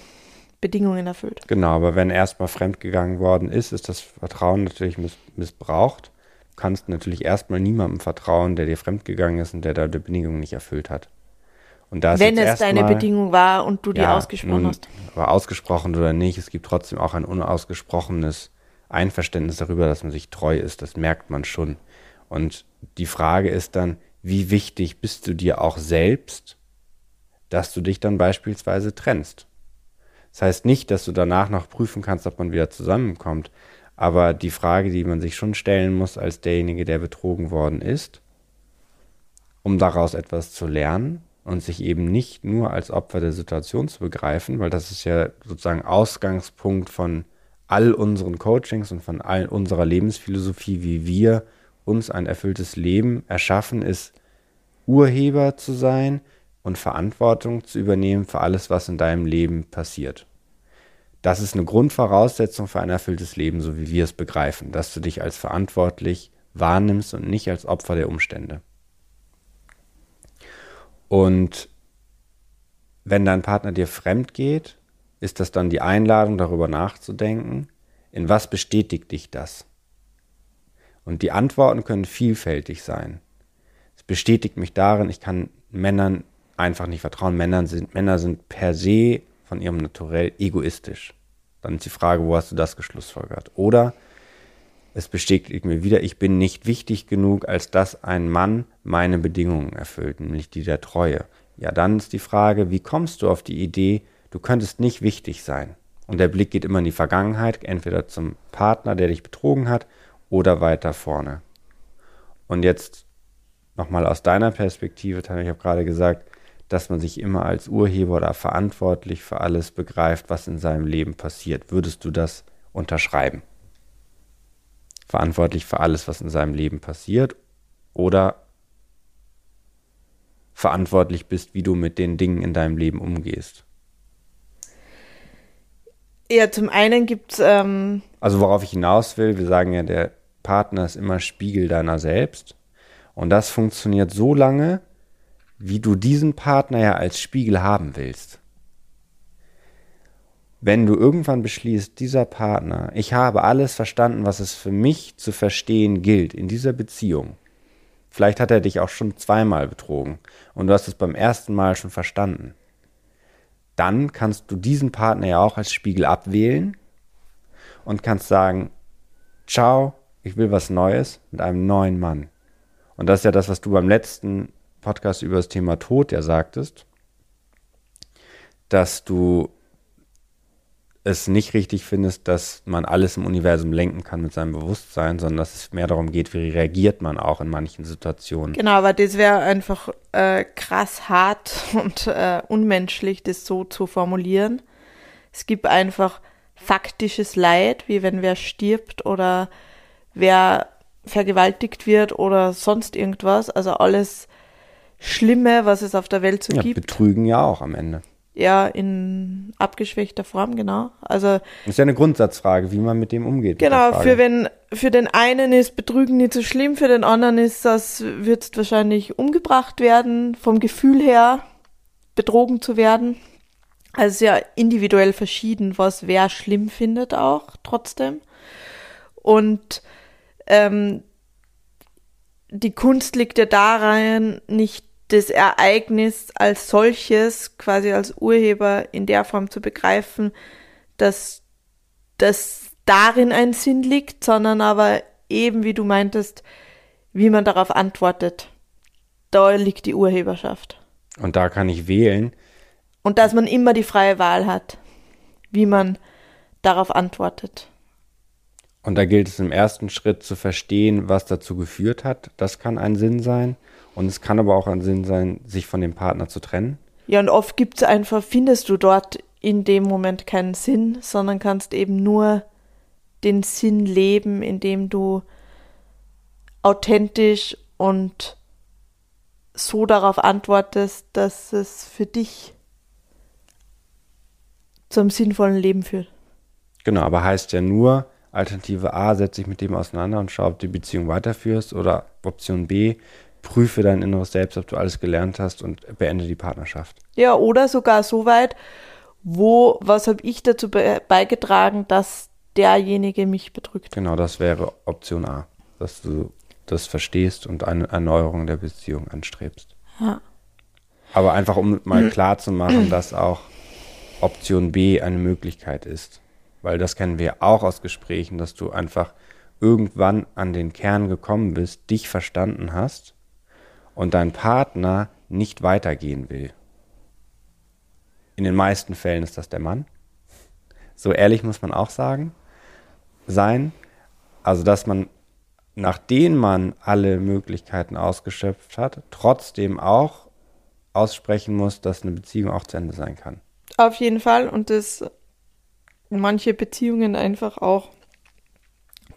Bedingungen erfüllt. Genau, aber wenn erstmal fremdgegangen worden ist, ist das Vertrauen natürlich miss missbraucht. Du kannst natürlich erstmal niemandem vertrauen, der dir fremdgegangen ist und der da die Bedingungen nicht erfüllt hat. Und da wenn es deine mal, Bedingung war und du die ja, ausgesprochen nun, hast. Aber ausgesprochen oder nicht, es gibt trotzdem auch ein unausgesprochenes Einverständnis darüber, dass man sich treu ist. Das merkt man schon. Und die Frage ist dann, wie wichtig bist du dir auch selbst, dass du dich dann beispielsweise trennst? Das heißt nicht, dass du danach noch prüfen kannst, ob man wieder zusammenkommt. Aber die Frage, die man sich schon stellen muss als derjenige, der betrogen worden ist, um daraus etwas zu lernen und sich eben nicht nur als Opfer der Situation zu begreifen, weil das ist ja sozusagen Ausgangspunkt von all unseren Coachings und von all unserer Lebensphilosophie, wie wir uns ein erfülltes Leben erschaffen, ist Urheber zu sein und Verantwortung zu übernehmen für alles, was in deinem Leben passiert. Das ist eine Grundvoraussetzung für ein erfülltes Leben, so wie wir es begreifen, dass du dich als verantwortlich wahrnimmst und nicht als Opfer der Umstände. Und wenn dein Partner dir fremd geht, ist das dann die Einladung, darüber nachzudenken, in was bestätigt dich das? Und die Antworten können vielfältig sein. Es bestätigt mich darin, ich kann Männern einfach nicht vertrauen. Männer sind, Männer sind per se von ihrem Naturell egoistisch. Dann ist die Frage, wo hast du das geschlussfolgert? Oder es bestätigt mir wieder, ich bin nicht wichtig genug, als dass ein Mann meine Bedingungen erfüllt, nämlich die der Treue. Ja, dann ist die Frage, wie kommst du auf die Idee, du könntest nicht wichtig sein? Und der Blick geht immer in die Vergangenheit, entweder zum Partner, der dich betrogen hat, oder weiter vorne. Und jetzt nochmal aus deiner Perspektive, ich habe gerade gesagt, dass man sich immer als Urheber oder verantwortlich für alles begreift, was in seinem Leben passiert. Würdest du das unterschreiben? Verantwortlich für alles, was in seinem Leben passiert oder verantwortlich bist, wie du mit den Dingen in deinem Leben umgehst? Ja, zum einen gibt es. Ähm also, worauf ich hinaus will, wir sagen ja, der Partner ist immer Spiegel deiner selbst. Und das funktioniert so lange, wie du diesen Partner ja als Spiegel haben willst. Wenn du irgendwann beschließt, dieser Partner, ich habe alles verstanden, was es für mich zu verstehen gilt in dieser Beziehung. Vielleicht hat er dich auch schon zweimal betrogen und du hast es beim ersten Mal schon verstanden. Dann kannst du diesen Partner ja auch als Spiegel abwählen und kannst sagen, ciao, ich will was Neues mit einem neuen Mann. Und das ist ja das, was du beim letzten Podcast über das Thema Tod ja sagtest, dass du es nicht richtig findest, dass man alles im Universum lenken kann mit seinem Bewusstsein, sondern dass es mehr darum geht, wie reagiert man auch in manchen Situationen. Genau, aber das wäre einfach äh, krass hart [laughs] und äh, unmenschlich, das so zu formulieren. Es gibt einfach faktisches Leid, wie wenn wer stirbt oder wer vergewaltigt wird oder sonst irgendwas. Also alles Schlimme, was es auf der Welt so ja, gibt. Betrügen ja auch am Ende. Ja, in abgeschwächter Form, genau. Also Das ist ja eine Grundsatzfrage, wie man mit dem umgeht. genau, für wenn für den einen ist Betrügen nicht so schlimm, für den anderen ist das wird wahrscheinlich umgebracht werden, vom Gefühl her betrogen zu werden. Also ja individuell verschieden, was wer schlimm findet auch trotzdem. Und ähm, die Kunst liegt ja darin, nicht das Ereignis als solches, quasi als Urheber in der Form zu begreifen, dass das darin ein Sinn liegt, sondern aber eben, wie du meintest, wie man darauf antwortet. Da liegt die Urheberschaft. Und da kann ich wählen. Und dass man immer die freie Wahl hat, wie man darauf antwortet. Und da gilt es im ersten Schritt zu verstehen, was dazu geführt hat. Das kann ein Sinn sein. Und es kann aber auch ein Sinn sein, sich von dem Partner zu trennen. Ja, und oft gibt's einfach, findest du dort in dem Moment keinen Sinn, sondern kannst eben nur den Sinn leben, indem du authentisch und so darauf antwortest, dass es für dich zum sinnvollen Leben führt. Genau, aber heißt ja nur, Alternative A, setz dich mit dem auseinander und schau, ob du die Beziehung weiterführst. Oder Option B, prüfe dein inneres Selbst, ob du alles gelernt hast und beende die Partnerschaft. Ja, oder sogar so weit, wo, was habe ich dazu be beigetragen, dass derjenige mich betrügt. Genau, das wäre Option A, dass du das verstehst und eine Erneuerung der Beziehung anstrebst. Ja. Aber einfach, um mal klar zu machen, [clears throat] dass auch Option B eine Möglichkeit ist. Weil das kennen wir auch aus Gesprächen, dass du einfach irgendwann an den Kern gekommen bist, dich verstanden hast und dein Partner nicht weitergehen will. In den meisten Fällen ist das der Mann. So ehrlich muss man auch sagen, sein. Also, dass man, nachdem man alle Möglichkeiten ausgeschöpft hat, trotzdem auch aussprechen muss, dass eine Beziehung auch zu Ende sein kann. Auf jeden Fall. Und dass manche Beziehungen einfach auch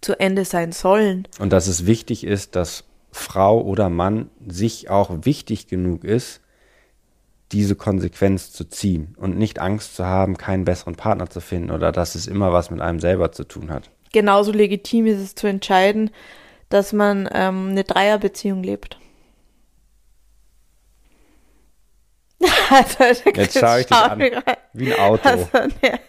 zu Ende sein sollen. Und dass es wichtig ist, dass Frau oder Mann sich auch wichtig genug ist, diese Konsequenz zu ziehen und nicht Angst zu haben, keinen besseren Partner zu finden oder dass es immer was mit einem selber zu tun hat. Genauso legitim ist es zu entscheiden, dass man ähm, eine Dreierbeziehung lebt. [laughs] also, Jetzt schaue ich dich an, wie ein Auto. Also, ne,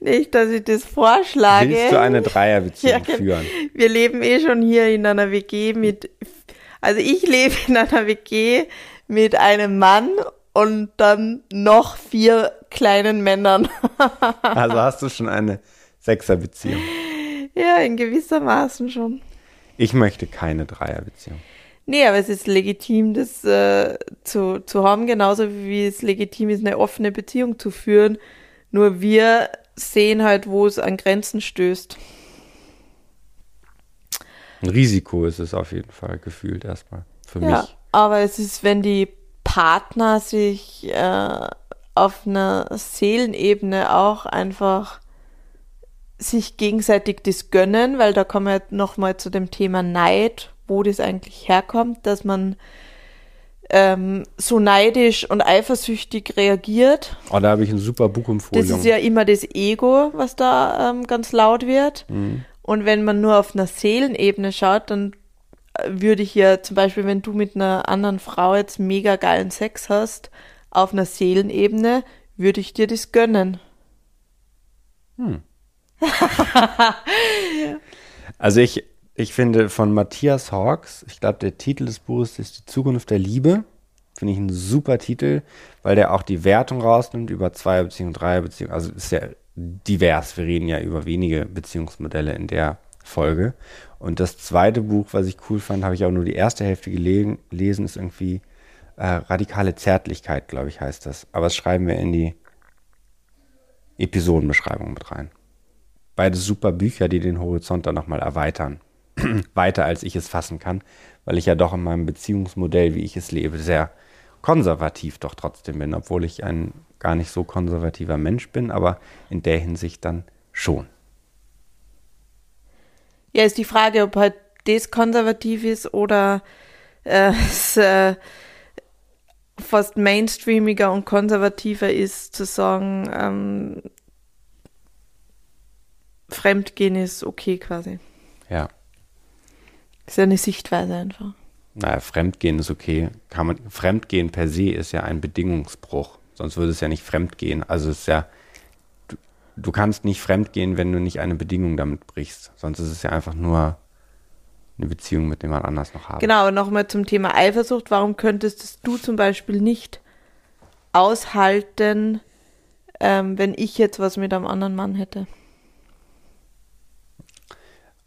nicht, dass ich das vorschlage. Willst du eine Dreierbeziehung Ja, führen? Wir leben eh schon hier in einer WG mit, also ich lebe in einer WG mit einem Mann und dann noch vier kleinen Männern. [laughs] Also hast du schon eine Sechserbeziehung. ja, in gewissermaßen schon. Ich möchte keine Dreierbeziehung. Nee, aber es ist legitim, das äh, zu, zu haben, genauso wie es legitim ist, eine offene Beziehung zu führen. Nur wir sehen halt, wo es an Grenzen stößt. Ein Risiko ist es auf jeden Fall gefühlt erstmal für Ja, mich. aber es ist, wenn die Partner sich äh, auf einer Seelenebene auch einfach sich gegenseitig das gönnen, weil da kommen wir nochmal zu dem Thema Neid, wo das eigentlich herkommt, dass man ähm, so neidisch und eifersüchtig reagiert. Oh, da habe ich ein super Buch empfohlen. Das ist ja immer das Ego, was da ähm, ganz laut wird. Mhm. Und wenn man nur auf einer Seelenebene schaut, dann äh, würde ich ja zum Beispiel, wenn du mit einer anderen Frau jetzt mega geilen Sex hast, auf einer Seelenebene, würde ich dir das gönnen. [laughs] Also ich, ich finde von Matthias Hawks, ich glaube der Titel des Buches ist Die Zukunft der Liebe. Finde ich ein super Titel, weil der auch die Wertung rausnimmt über zwei Beziehungen, drei Beziehungen. Also ist ja divers. Wir reden ja über wenige Beziehungsmodelle in der Folge. Und das zweite Buch, was ich cool fand, habe ich auch nur die erste Hälfte gelesen, ist irgendwie äh, Radikale Zärtlichkeit, glaube ich, heißt das. Aber das schreiben wir in die Episodenbeschreibung mit rein. Beide super Bücher, die den Horizont dann nochmal erweitern. [clears throat] Weiter als ich es fassen kann, weil ich ja doch in meinem Beziehungsmodell, wie ich es lebe, sehr konservativ doch trotzdem bin, obwohl ich ein gar nicht so konservativer Mensch bin, aber in der Hinsicht dann schon. Ja, ist die Frage, ob halt das konservativ ist oder äh, [laughs] es, äh, fast mainstreamiger und konservativer ist, zu sagen, ähm, Fremdgehen ist okay quasi. Ja. Ist ja eine Sichtweise einfach. Naja, Fremdgehen ist okay. Kann man, Fremdgehen per se ist ja ein Bedingungsbruch. Sonst würde es ja nicht fremdgehen. Also es ist ja, du, du kannst nicht fremdgehen, wenn du nicht eine Bedingung damit brichst. Sonst ist es ja einfach nur eine Beziehung mit jemand anders noch haben. Genau, nochmal zum Thema Eifersucht. Warum könntest du zum Beispiel nicht aushalten, ähm, wenn ich jetzt was mit einem anderen Mann hätte?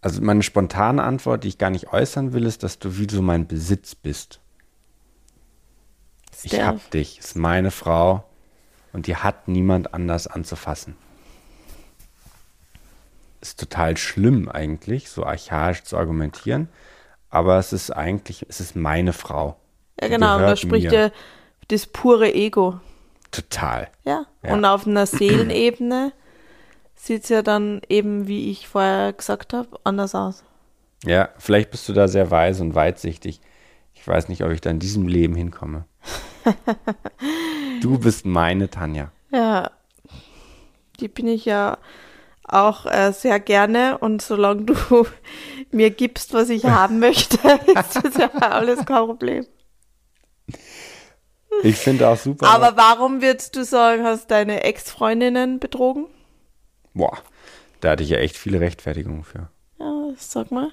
Also meine spontane Antwort, die ich gar nicht äußern will, ist, dass du wie so mein Besitz bist. Ich hab dich, ist meine Frau und die hat niemand anders anzufassen. Ist total schlimm eigentlich, so archaisch zu argumentieren, aber es ist eigentlich, es ist meine Frau. Ja, genau, und da spricht ja das pure Ego. Total. Ja. ja. Und auf einer Seelenebene sieht es ja dann eben, wie ich vorher gesagt habe, anders aus. Ja, vielleicht bist du da sehr weise und weitsichtig. Ich weiß nicht, ob ich da in diesem Leben hinkomme. [laughs] du bist meine Tanja. Ja, die bin ich ja auch äh, sehr gerne und solange du [laughs] mir gibst, was ich haben [laughs] möchte, ist das ja alles kein Problem. Ich finde auch super. Aber warum würdest du sagen, hast deine Ex-Freundinnen betrogen? Boah, da hatte ich ja echt viele Rechtfertigungen für. Ja, sag mal.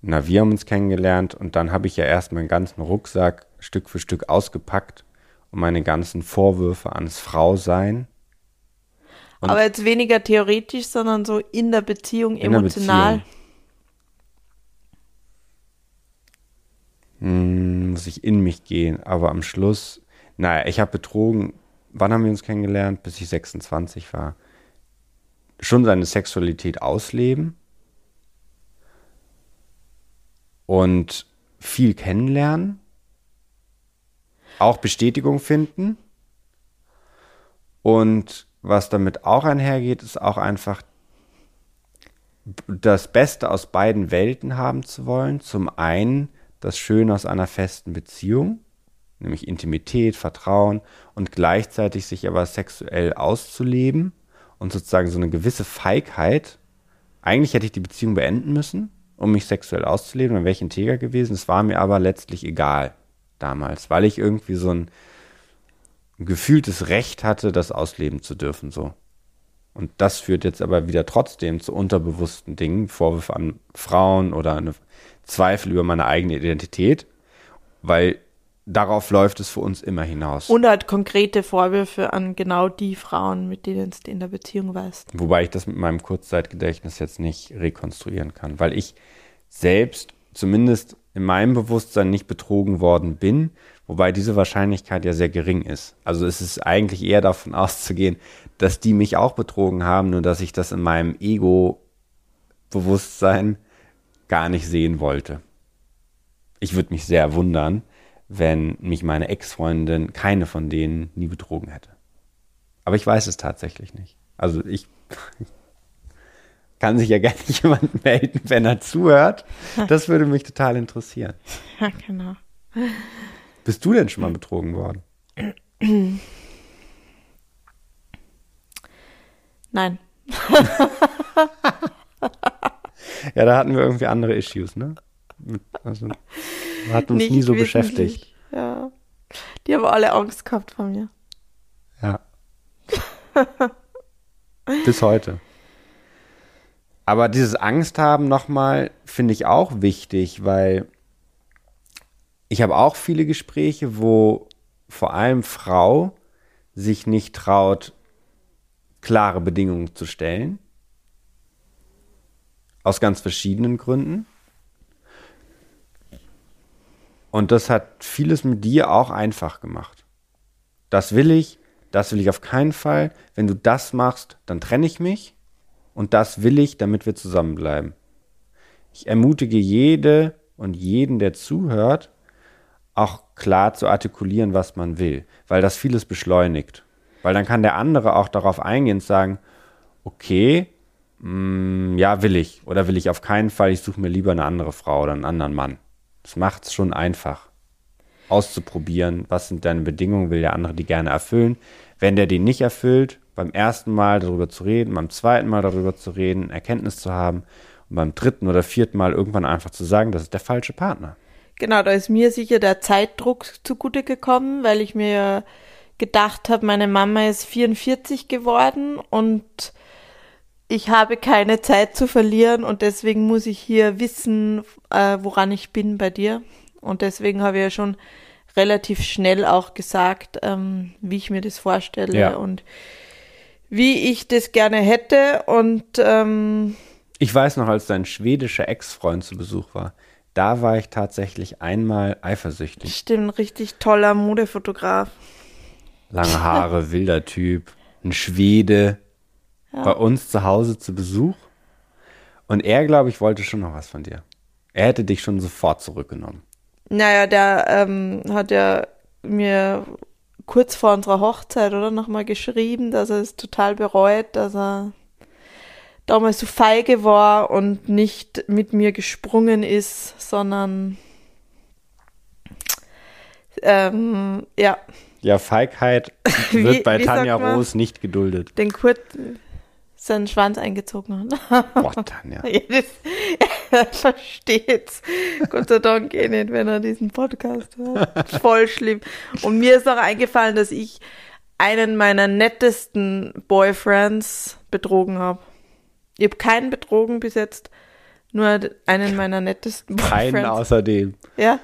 Na, wir haben uns kennengelernt und dann habe ich ja erst meinen ganzen Rucksack Stück für Stück ausgepackt und meine ganzen Vorwürfe ans Frausein. Und Aber jetzt weniger theoretisch, sondern so in der Beziehung in emotional. Der Beziehung. Hm, muss ich in mich gehen. Aber am Schluss, naja, ich habe betrogen. Wann haben wir uns kennengelernt? Bis ich 26 war. Schon seine Sexualität ausleben und viel kennenlernen, auch Bestätigung finden und was damit auch einhergeht, ist auch einfach das Beste aus beiden Welten haben zu wollen. Zum einen das Schöne aus einer festen Beziehung, nämlich Intimität, Vertrauen und gleichzeitig sich aber sexuell auszuleben und sozusagen so eine gewisse Feigheit. Eigentlich hätte ich die Beziehung beenden müssen, um mich sexuell auszuleben, dann wäre ich integer gewesen. Es war mir aber letztlich egal damals, weil ich irgendwie so ein gefühltes Recht hatte, das ausleben zu dürfen, so. Und das führt jetzt aber wieder trotzdem zu unterbewussten Dingen, Vorwürfe an Frauen oder Zweifel über meine eigene Identität, weil darauf läuft es für uns immer hinaus. Und halt konkrete Vorwürfe an genau die Frauen, mit denen du in der Beziehung warst. Wobei ich das mit meinem Kurzzeitgedächtnis jetzt nicht rekonstruieren kann, weil ich selbst zumindest in meinem Bewusstsein nicht betrogen worden bin, wobei diese Wahrscheinlichkeit ja sehr gering ist. Also es ist eigentlich eher davon [laughs] auszugehen, dass die mich auch betrogen haben, nur dass ich das in meinem Ego-Bewusstsein gar nicht sehen wollte. Ich würde mich sehr wundern, wenn mich meine Ex-Freundin keine von denen nie betrogen hätte. Aber ich weiß es tatsächlich nicht. Also ich [laughs] kann sich ja gerne [laughs] jemand melden, wenn er zuhört. Das würde mich total interessieren. [laughs] Ja, genau. Bist du denn schon mal betrogen worden? Nein. ja, da hatten wir irgendwie andere Issues, ne? Also, [laughs] hat uns Nicht nie so beschäftigt. Ja. Die haben alle Angst gehabt von mir. Ja. Bis heute. Aber dieses Angst haben nochmal finde ich auch wichtig, weil ich habe auch viele Gespräche, wo vor allem Frau sich nicht traut, klare Bedingungen zu stellen. Aus ganz verschiedenen Gründen. Und das hat vieles mit dir auch einfach gemacht. Das will ich, das will ich auf keinen Fall. Wenn du das machst, dann trenne ich mich. Und das will ich, damit wir zusammenbleiben. Ich ermutige jede und jeden, der zuhört, auch klar zu artikulieren, was man will, weil das vieles beschleunigt. Weil dann kann der andere auch darauf eingehen und sagen, okay, mh, mm, ja, will ich. Oder will ich auf keinen Fall, ich suche mir lieber eine andere Frau oder einen anderen Mann. Das macht es schon einfach. auszuprobieren, was sind deine Bedingungen, will der andere die gerne erfüllen. Wenn der die nicht erfüllt, beim ersten Mal darüber zu reden, beim zweiten Mal darüber zu reden, Erkenntnis zu haben und beim dritten oder vierten Mal irgendwann einfach zu sagen, das ist der falsche Partner. Genau, da ist mir sicher der Zeitdruck zugute gekommen, weil ich mir gedacht habe, meine Mama ist 44 geworden und ich habe keine Zeit zu verlieren und deswegen muss ich hier wissen, äh, woran ich bin bei dir. Und deswegen habe ich ja schon relativ schnell auch gesagt, ähm, wie ich mir das vorstelle Ja. und wie ich das gerne hätte. Und ähm, Ich weiß noch, als dein schwedischer Ex-Freund zu Besuch war, da war ich tatsächlich einmal eifersüchtig. stimmt, richtig toller Modefotograf. Lange Haare, wilder Typ, ein Schwede, bei uns zu Hause zu Besuch. Und er, glaube ich, wollte schon noch was von dir. Er hätte dich schon sofort zurückgenommen. Naja, der ähm, hat ja mir kurz vor unserer Hochzeit oder nochmal geschrieben, dass er es total bereut, dass er damals so feige war und nicht mit mir gesprungen ist, sondern ähm, ja, Ja, Feigheit [laughs] Wie- wird bei wie Tanja? Roos nicht geduldet. den Kurt seinen Schwanz eingezogen hat. Boah, [laughs] Tanja. Ja, [laughs] er versteht's. Gott sei Dank eh nicht, wenn er diesen Podcast hört. Voll schlimm. Und mir ist auch eingefallen, dass ich einen meiner nettesten Boyfriends betrogen habe. Ich habe keinen betrogen bis jetzt, nur einen meiner nettesten Keinen Boyfriends. außerdem. Ja,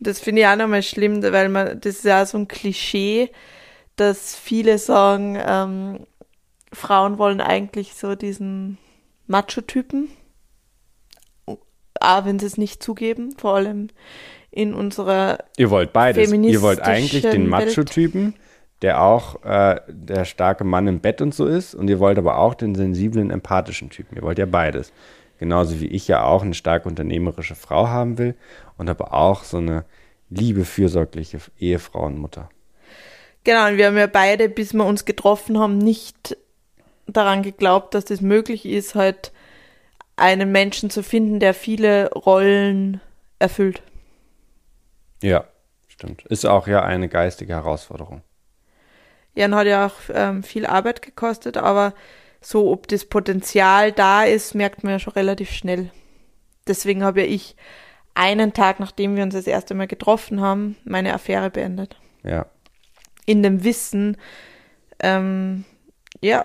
das finde ich auch nochmal schlimm, weil man, das ist ja so ein Klischee, dass viele sagen, ähm, Frauen wollen eigentlich so diesen Macho-Typen, aber wenn sie es nicht zugeben, vor allem in unserer, Ihr wollt beides. Ihr wollt eigentlich den. Macho-Typen, der auch äh, der starke Mann im Bett und so ist. Und ihr wollt aber auch den sensiblen, empathischen Typen. Ihr wollt ja beides. Genauso wie ich ja auch eine stark unternehmerische Frau haben will und aber auch so eine liebe, fürsorgliche Ehefrau und Mutter. genau, und wir haben ja beide, bis wir uns getroffen haben, nicht daran geglaubt, dass das möglich ist, halt einen Menschen zu finden, der viele Rollen erfüllt. Ja, stimmt. Ist auch ja eine geistige Herausforderung. Jan hat ja auch ähm, viel Arbeit gekostet, aber so, ob das Potenzial da ist, merkt man ja schon relativ schnell. Deswegen habe ja ich einen Tag, nachdem wir uns das erste Mal getroffen haben, meine Affäre beendet. Ja. In dem Wissen, ähm, ja,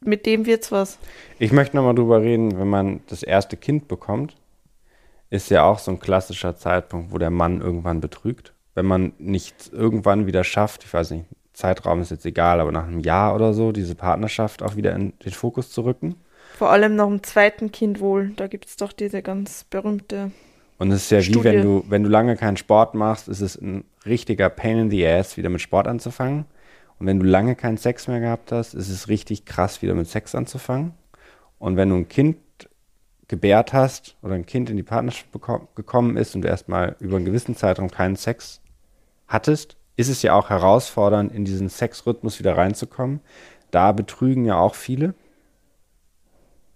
mit dem wird's was. Ich möchte nochmal drüber reden, wenn man das erste Kind bekommt, ist ja auch so ein klassischer Zeitpunkt, wo der Mann irgendwann betrügt. Wenn man nicht irgendwann wieder schafft, ich weiß nicht, Zeitraum ist jetzt egal, aber nach einem Jahr oder so, diese Partnerschaft auch wieder in den Fokus zu rücken. Vor allem nach dem zweiten Kind wohl. Da gibt's doch diese ganz berühmte. Und es ist ja wie Studie. wenn du, wenn du lange keinen Sport machst, ist es ein richtiger Pain in the ass, wieder mit Sport anzufangen. Und wenn du lange keinen Sex mehr gehabt hast, ist es richtig krass, wieder mit Sex anzufangen. Und wenn du ein Kind gebärt hast oder ein Kind in die Partnerschaft gekommen ist und du erstmal über einen gewissen Zeitraum keinen Sex hattest, ist es ja auch herausfordernd, in diesen Sexrhythmus wieder reinzukommen. Da betrügen ja auch viele,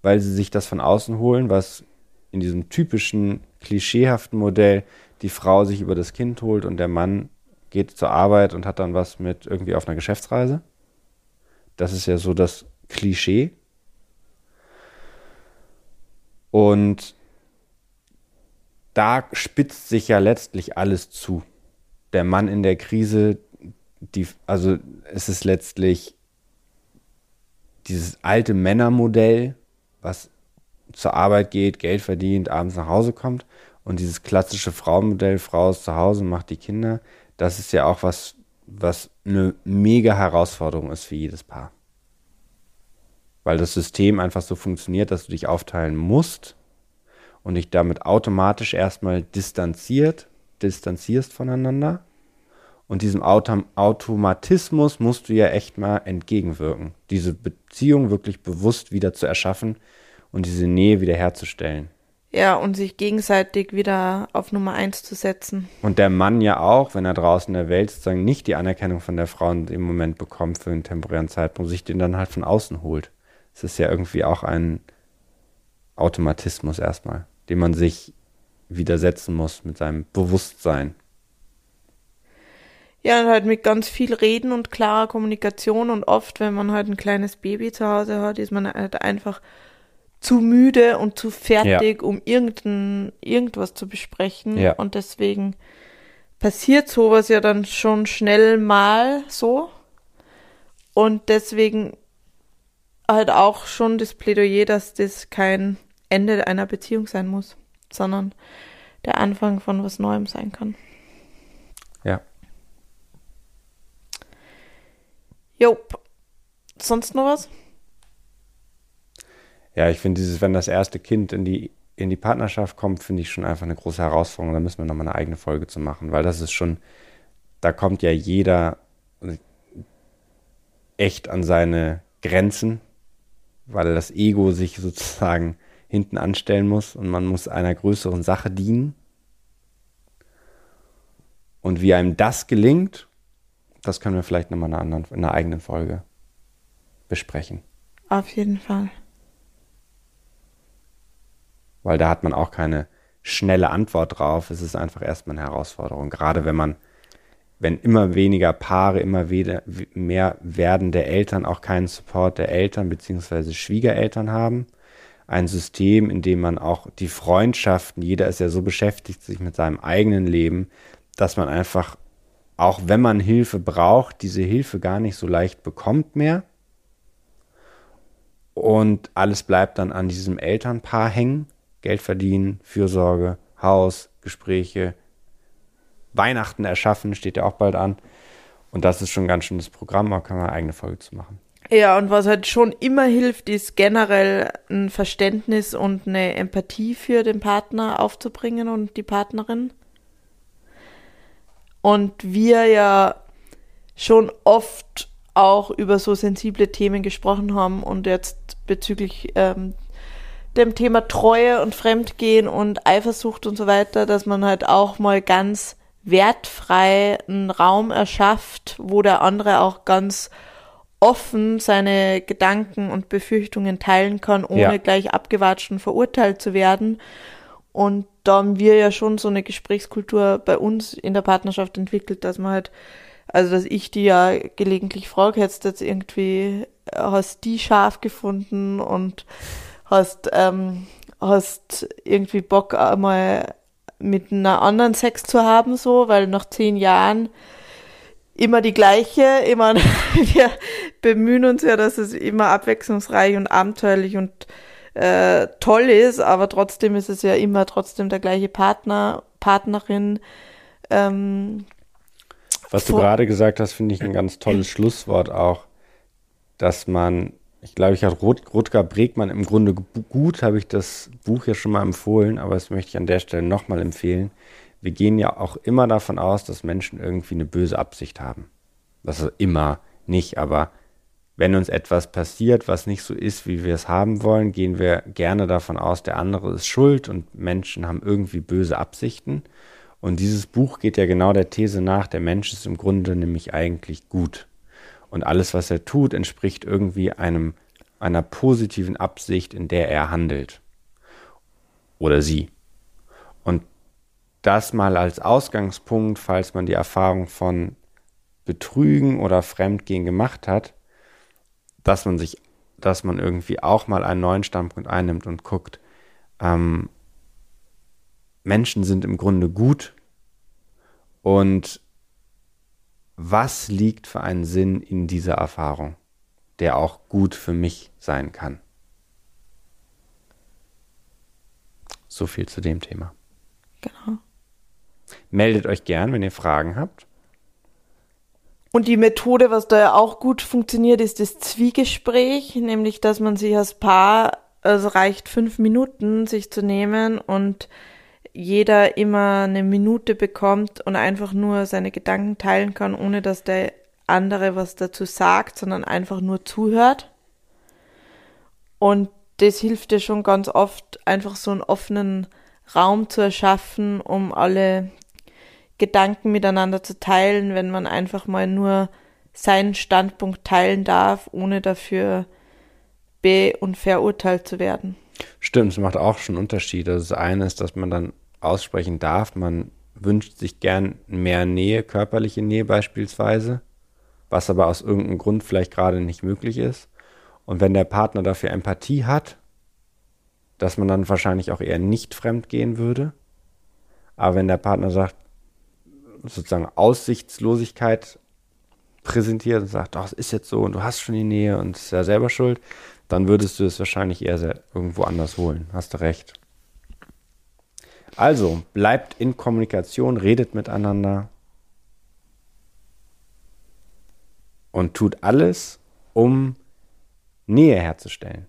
weil sie sich das von außen holen, was in diesem typischen, klischeehaften Modell die Frau sich über das Kind holt und der Mann geht zur Arbeit und hat dann was mit irgendwie auf einer Geschäftsreise. Das ist ja so das Klischee. Und da spitzt sich ja letztlich alles zu. Der Mann in der Krise, die, also es ist letztlich dieses alte Männermodell, was zur Arbeit geht, Geld verdient, abends nach Hause kommt. Und dieses klassische Frauenmodell, Frau ist zu Hause macht die Kinder, das ist ja auch was, was eine mega Herausforderung ist für jedes Paar. Weil das System einfach so funktioniert, dass du dich aufteilen musst und dich damit automatisch erstmal distanziert, distanzierst voneinander. Und diesem Autom Automatismus musst du ja echt mal entgegenwirken. Diese Beziehung wirklich bewusst wieder zu erschaffen und diese Nähe wieder herzustellen. Ja, und sich gegenseitig wieder auf Nummer eins zu setzen. Und der Mann ja auch, wenn er draußen in der Welt sozusagen nicht die Anerkennung von der Frau im Moment bekommt für einen temporären Zeitpunkt, sich den dann halt von außen holt. Es ist ja irgendwie auch ein Automatismus erstmal, den man sich widersetzen muss mit seinem Bewusstsein. Ja, und halt mit ganz viel Reden und klarer Kommunikation und oft, wenn man halt ein kleines Baby zu Hause hat, ist man halt einfach zu müde und zu fertig, ja. um irgendein, irgendwas zu besprechen. Ja. Und deswegen passiert sowas ja dann schon schnell mal so. Und deswegen halt auch schon das Plädoyer, dass das kein Ende einer Beziehung sein muss, sondern der Anfang von was Neuem sein kann. Ja. Jop. Sonst noch was? Ja, ich finde dieses, wenn das erste Kind in die, in die Partnerschaft kommt, finde ich schon einfach eine große Herausforderung. Da müssen wir nochmal eine eigene Folge zu machen, weil das ist schon, da kommt ja jeder echt an seine Grenzen, weil das Ego sich sozusagen hinten anstellen muss und man muss einer größeren Sache dienen. Und wie einem das gelingt, das können wir vielleicht nochmal in einer, anderen, in einer eigenen Folge besprechen. Auf jeden Fall. Weil da hat man auch keine schnelle Antwort drauf. Es ist einfach erstmal eine Herausforderung. Gerade wenn man, wenn immer weniger Paare, immer mehr werdende Eltern auch keinen Support der Eltern bzw. Schwiegereltern haben. Ein System, in dem man auch die Freundschaften, jeder ist ja so beschäftigt sich mit seinem eigenen Leben, dass man einfach auch wenn man Hilfe braucht, diese Hilfe gar nicht so leicht bekommt mehr. Und alles bleibt dann an diesem Elternpaar hängen. Geld verdienen, Fürsorge, Haus, Gespräche, Weihnachten erschaffen, steht ja auch bald an. Und das ist schon ein ganz schönes Programm, da kann man eine eigene Folge zu machen. Ja, und was halt schon immer hilft, ist generell ein Verständnis und eine Empathie für den Partner aufzubringen und die Partnerin und wir ja schon oft auch über so sensible Themen gesprochen haben und jetzt bezüglich ähm, dem Thema Treue und Fremdgehen und Eifersucht und so weiter, dass man halt auch mal ganz wertfrei einen Raum erschafft, wo der andere auch ganz offen seine Gedanken und Befürchtungen teilen kann, ohne ja. gleich abgewatscht und verurteilt zu werden. Und da haben wir ja schon so eine Gesprächskultur bei uns in der Partnerschaft entwickelt, dass man halt, also dass ich die ja gelegentlich frage, hättest jetzt irgendwie, hast die scharf gefunden und hast, ähm, hast irgendwie Bock einmal mit einer anderen Sex zu haben, so, weil nach zehn Jahren immer die gleiche, immer, [laughs] wir bemühen uns ja, dass es immer abwechslungsreich und abenteuerlich und äh, toll ist, aber trotzdem ist es ja immer trotzdem der gleiche Partner, Partnerin. Ähm, Was du gerade gesagt hast, finde ich ein ganz tolles Schlusswort auch, dass man, ich glaube, ich habe Rut, Rutger Bregmann im Grunde gut, habe ich das Buch ja schon mal empfohlen, aber das möchte ich an der Stelle nochmal empfehlen. Wir gehen ja auch immer davon aus, dass Menschen irgendwie eine böse Absicht haben. Das ist immer nicht, aber wenn uns etwas passiert, was nicht so ist, wie wir es haben wollen, gehen wir gerne davon aus, der andere ist schuld und Menschen haben irgendwie böse Absichten. Und dieses Buch geht ja genau der These nach, der Mensch ist im Grunde nämlich eigentlich gut. Und alles, was er tut, entspricht irgendwie einem, einer positiven Absicht, in der er handelt. Oder sie. Und das mal als Ausgangspunkt, falls man die Erfahrung von Betrügen oder Fremdgehen gemacht hat, dass man sich, dass man irgendwie auch mal einen neuen Standpunkt einnimmt und guckt, ähm, Menschen sind im Grunde gut und was liegt für einen Sinn in dieser Erfahrung, der auch gut für mich sein kann. So viel zu dem Thema. Genau. Meldet euch gern, wenn ihr Fragen habt. Und die Methode, was da ja auch gut funktioniert, ist das Zwiegespräch, nämlich dass man sich als Paar, also reicht fünf Minuten, sich zu nehmen und jeder immer eine Minute bekommt und einfach nur seine Gedanken teilen kann, ohne dass der andere was dazu sagt, sondern einfach nur zuhört. Und das hilft dir schon ganz oft, einfach so einen offenen Raum zu erschaffen, um alle Gedanken miteinander zu teilen, wenn man einfach mal nur seinen Standpunkt teilen darf, ohne dafür be- und verurteilt zu werden. Stimmt, es macht auch schon einen Unterschied. Also das eine ist, dass man dann aussprechen darf, man wünscht sich gern mehr Nähe, körperliche Nähe beispielsweise, was aber aus irgendeinem Grund vielleicht gerade nicht möglich ist. Und wenn der Partner dafür Empathie hat, dass man dann wahrscheinlich auch eher nicht fremd gehen würde. Aber wenn der Partner sagt, sozusagen Aussichtslosigkeit präsentiert und sagt, oh, es ist jetzt so und du hast schon die Nähe und es ist ja selber schuld, dann würdest du es wahrscheinlich eher irgendwo anders holen. Hast du recht. Also, bleibt in Kommunikation, redet miteinander und tut alles, um Nähe herzustellen.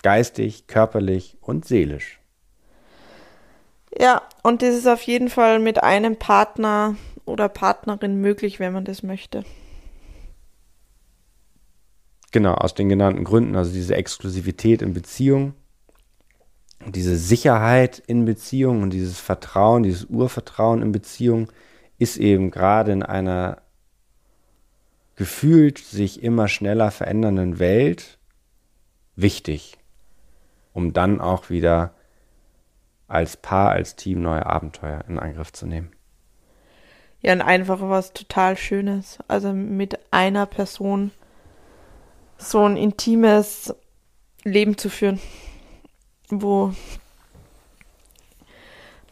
Geistig, körperlich und seelisch. Ja, und das ist auf jeden Fall mit einem Partner oder Partnerin möglich, wenn man das möchte. Genau, aus den genannten Gründen, also diese Exklusivität in Beziehung, diese Sicherheit in Beziehung und dieses Vertrauen, dieses Urvertrauen in Beziehung ist eben gerade in einer gefühlt sich immer schneller verändernden Welt wichtig, um dann auch wieder als Paar, als Team neue Abenteuer in Angriff zu nehmen. Ja, und einfach was total Schönes. Also mit einer Person so ein intimes Leben zu führen, wo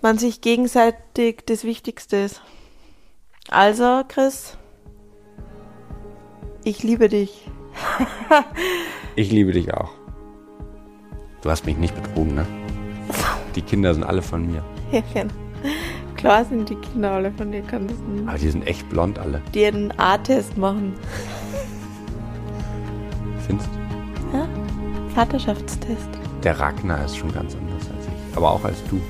man sich gegenseitig das Wichtigste ist. Also, Chris, ich liebe dich. [laughs] ich liebe dich auch. Du hast mich nicht betrogen, ne? Die Kinder sind alle von mir. [laughs] Ja, genau. Klar sind die Kinder alle von dir, kann das nicht. Aber die sind echt blond alle. Die einen A-Test machen. Findest? Ja, Vaterschaftstest. Der Ragnar ist schon ganz anders als ich. Aber auch als du.